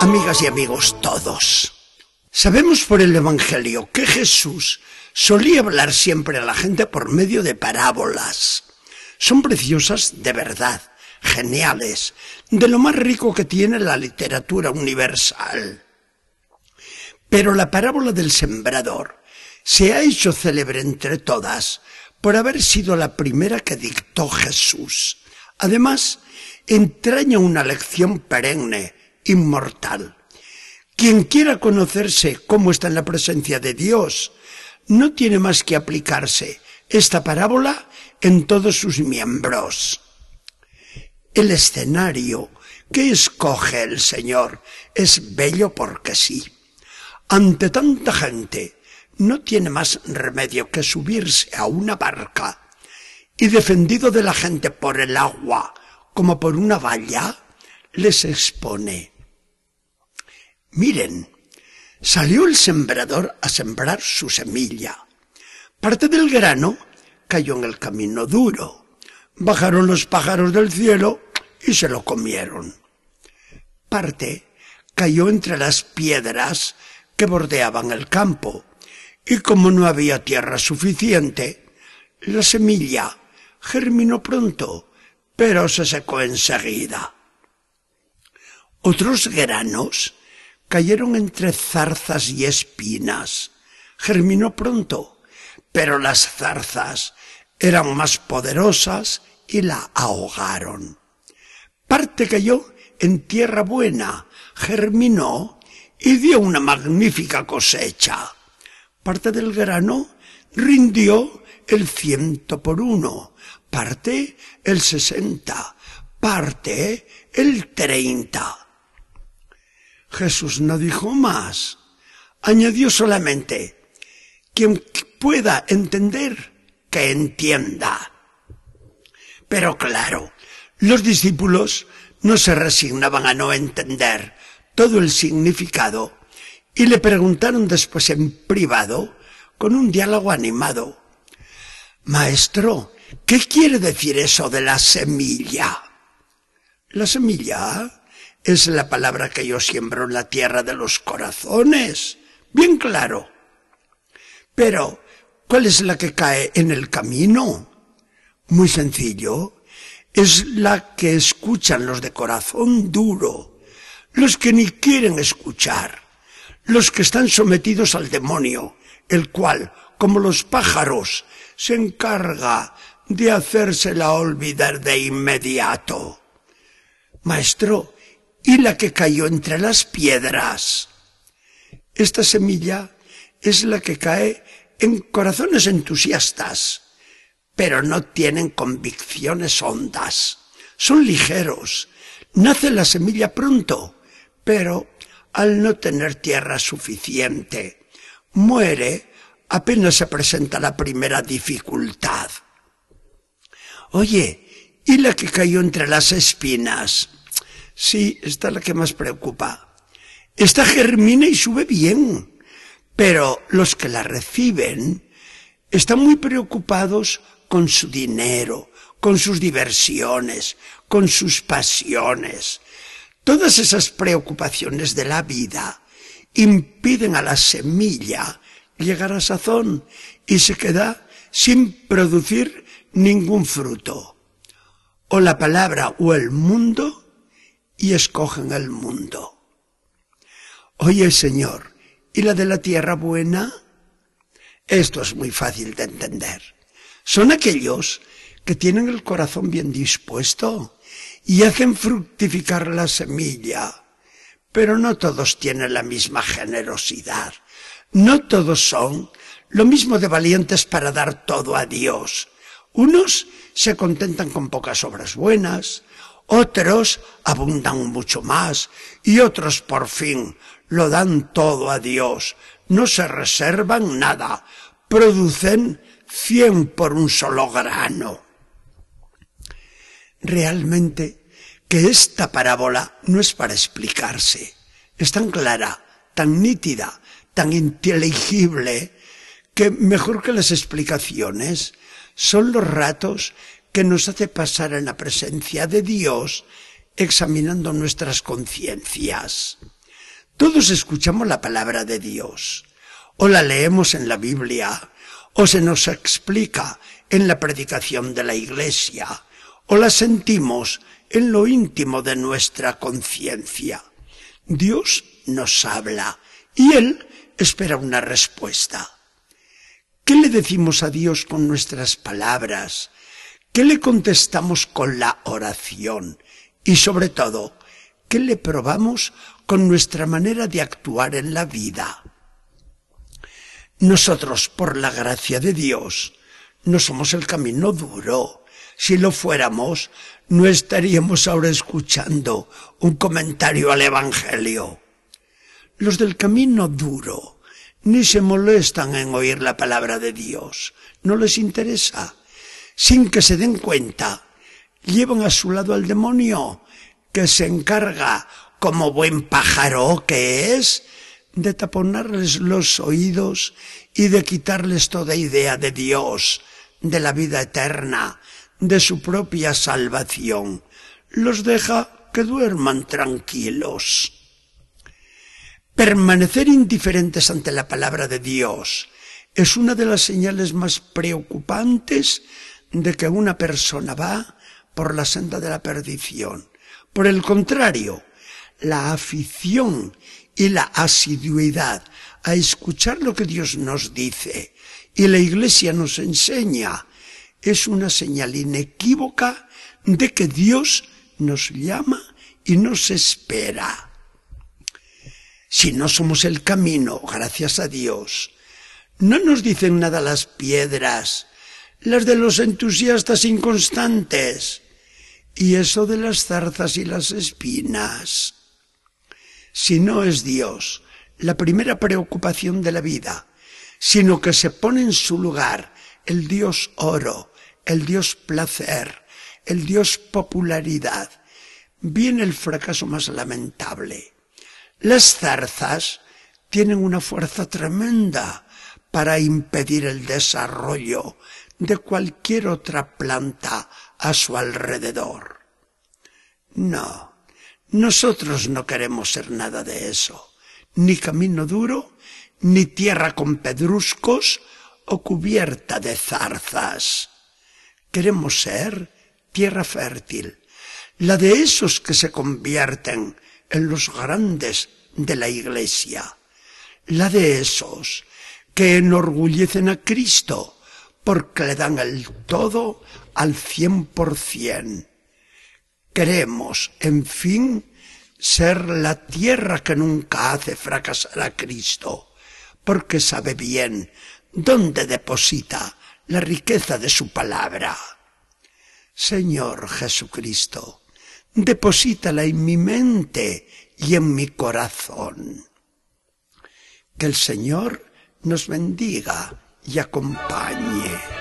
Amigas y amigos todos, sabemos por el Evangelio que Jesús solía hablar siempre a la gente por medio de parábolas. Son preciosas de verdad, geniales, de lo más rico que tiene la literatura universal. Pero la parábola del sembrador se ha hecho célebre entre todas por haber sido la primera que dictó Jesús. Además, entraña una lección perenne, inmortal. Quien quiera conocerse cómo está en la presencia de Dios, no tiene más que aplicarse esta parábola en todos sus miembros. El escenario que escoge el Señor es bello porque sí. Ante tanta gente, no tiene más remedio que subirse a una barca y defendido de la gente por el agua como por una valla, les expone. Miren, salió el sembrador a sembrar su semilla. Parte del grano cayó en el camino duro. Bajaron los pájaros del cielo y se lo comieron. Parte cayó entre las piedras que bordeaban el campo, y como no había tierra suficiente, la semilla germinó pronto, pero se secó enseguida. Otros granos cayeron entre zarzas y espinas. Germinó pronto, pero las zarzas eran más poderosas y la ahogaron. Parte cayó en tierra buena, germinó y dio una magnífica cosecha. Parte del grano rindió el ciento por uno, parte el sesenta, parte el treinta. Jesús no dijo más. Añadió solamente, quien pueda entender, que entienda. Pero claro, los discípulos no se resignaban a no entender todo el significado y le preguntaron después en privado, con un diálogo animado, Maestro, ¿qué quiere decir eso de la semilla? La semilla es la palabra que yo siembro en la tierra de los corazones. Bien claro. Pero, ¿cuál es la que cae en el camino? Muy sencillo. Es la que escuchan los de corazón duro, los que ni quieren escuchar, los que están sometidos al demonio, el cual, como los pájaros, se encarga de hacérsela olvidar de inmediato. Maestro, y la que cayó entre las piedras. Esta semilla es la que cae en corazones entusiastas, pero no tienen convicciones hondas. Son ligeros. Nace la semilla pronto, pero al no tener tierra suficiente, muere apenas se presenta la primera dificultad. Oye, ¿y la que cayó entre las espinas? Sí, esta es la que más preocupa. Esta germina y sube bien, pero los que la reciben están muy preocupados con su dinero, con sus diversiones, con sus pasiones. Todas esas preocupaciones de la vida impiden a la semilla llegar a sazón y se queda sin producir ningún fruto. O la palabra o el mundo y escogen el mundo. Oye, Señor, ¿y la de la tierra buena? Esto es muy fácil de entender. Son aquellos que tienen el corazón bien dispuesto y hacen fructificar la semilla. Pero no todos tienen la misma generosidad. No todos son lo mismo de valientes para dar todo a Dios. Unos se contentan con pocas obras buenas, otros abundan mucho más y otros por fin lo dan todo a Dios. No se reservan nada. Producen cien por un solo grano. Realmente que esta parábola no es para explicarse. Es tan clara, tan nítida, tan inteligible, que mejor que las explicaciones son los ratos que nos hace pasar en la presencia de Dios examinando nuestras conciencias. Todos escuchamos la palabra de Dios, o la leemos en la Biblia, o se nos explica en la predicación de la iglesia, o la sentimos en lo íntimo de nuestra conciencia. Dios nos habla y Él espera una respuesta. ¿Qué le decimos a Dios con nuestras palabras? ¿Qué le contestamos con la oración? Y sobre todo, ¿qué le probamos con nuestra manera de actuar en la vida? Nosotros, por la gracia de Dios, no somos el camino duro. Si lo fuéramos, no estaríamos ahora escuchando un comentario al Evangelio. Los del camino duro ni se molestan en oír la palabra de Dios. No les interesa. Sin que se den cuenta, llevan a su lado al demonio, que se encarga, como buen pájaro que es, de taponarles los oídos y de quitarles toda idea de Dios, de la vida eterna, de su propia salvación. Los deja que duerman tranquilos. Permanecer indiferentes ante la palabra de Dios es una de las señales más preocupantes de que una persona va por la senda de la perdición. Por el contrario, la afición y la asiduidad a escuchar lo que Dios nos dice y la Iglesia nos enseña es una señal inequívoca de que Dios nos llama y nos espera. Si no somos el camino, gracias a Dios, no nos dicen nada las piedras, las de los entusiastas inconstantes, y eso de las zarzas y las espinas. Si no es Dios la primera preocupación de la vida, sino que se pone en su lugar el Dios oro, el Dios placer, el Dios popularidad, viene el fracaso más lamentable. Las zarzas tienen una fuerza tremenda para impedir el desarrollo de cualquier otra planta a su alrededor. No, nosotros no queremos ser nada de eso, ni camino duro, ni tierra con pedruscos o cubierta de zarzas. Queremos ser tierra fértil, la de esos que se convierten en los grandes de la Iglesia, la de esos que enorgullecen a Cristo porque le dan el todo al cien por cien. Queremos, en fin, ser la tierra que nunca hace fracasar a Cristo, porque sabe bien dónde deposita la riqueza de su palabra. Señor Jesucristo, deposítala en mi mente y en mi corazón. Que el Señor nos bendiga y acompañe.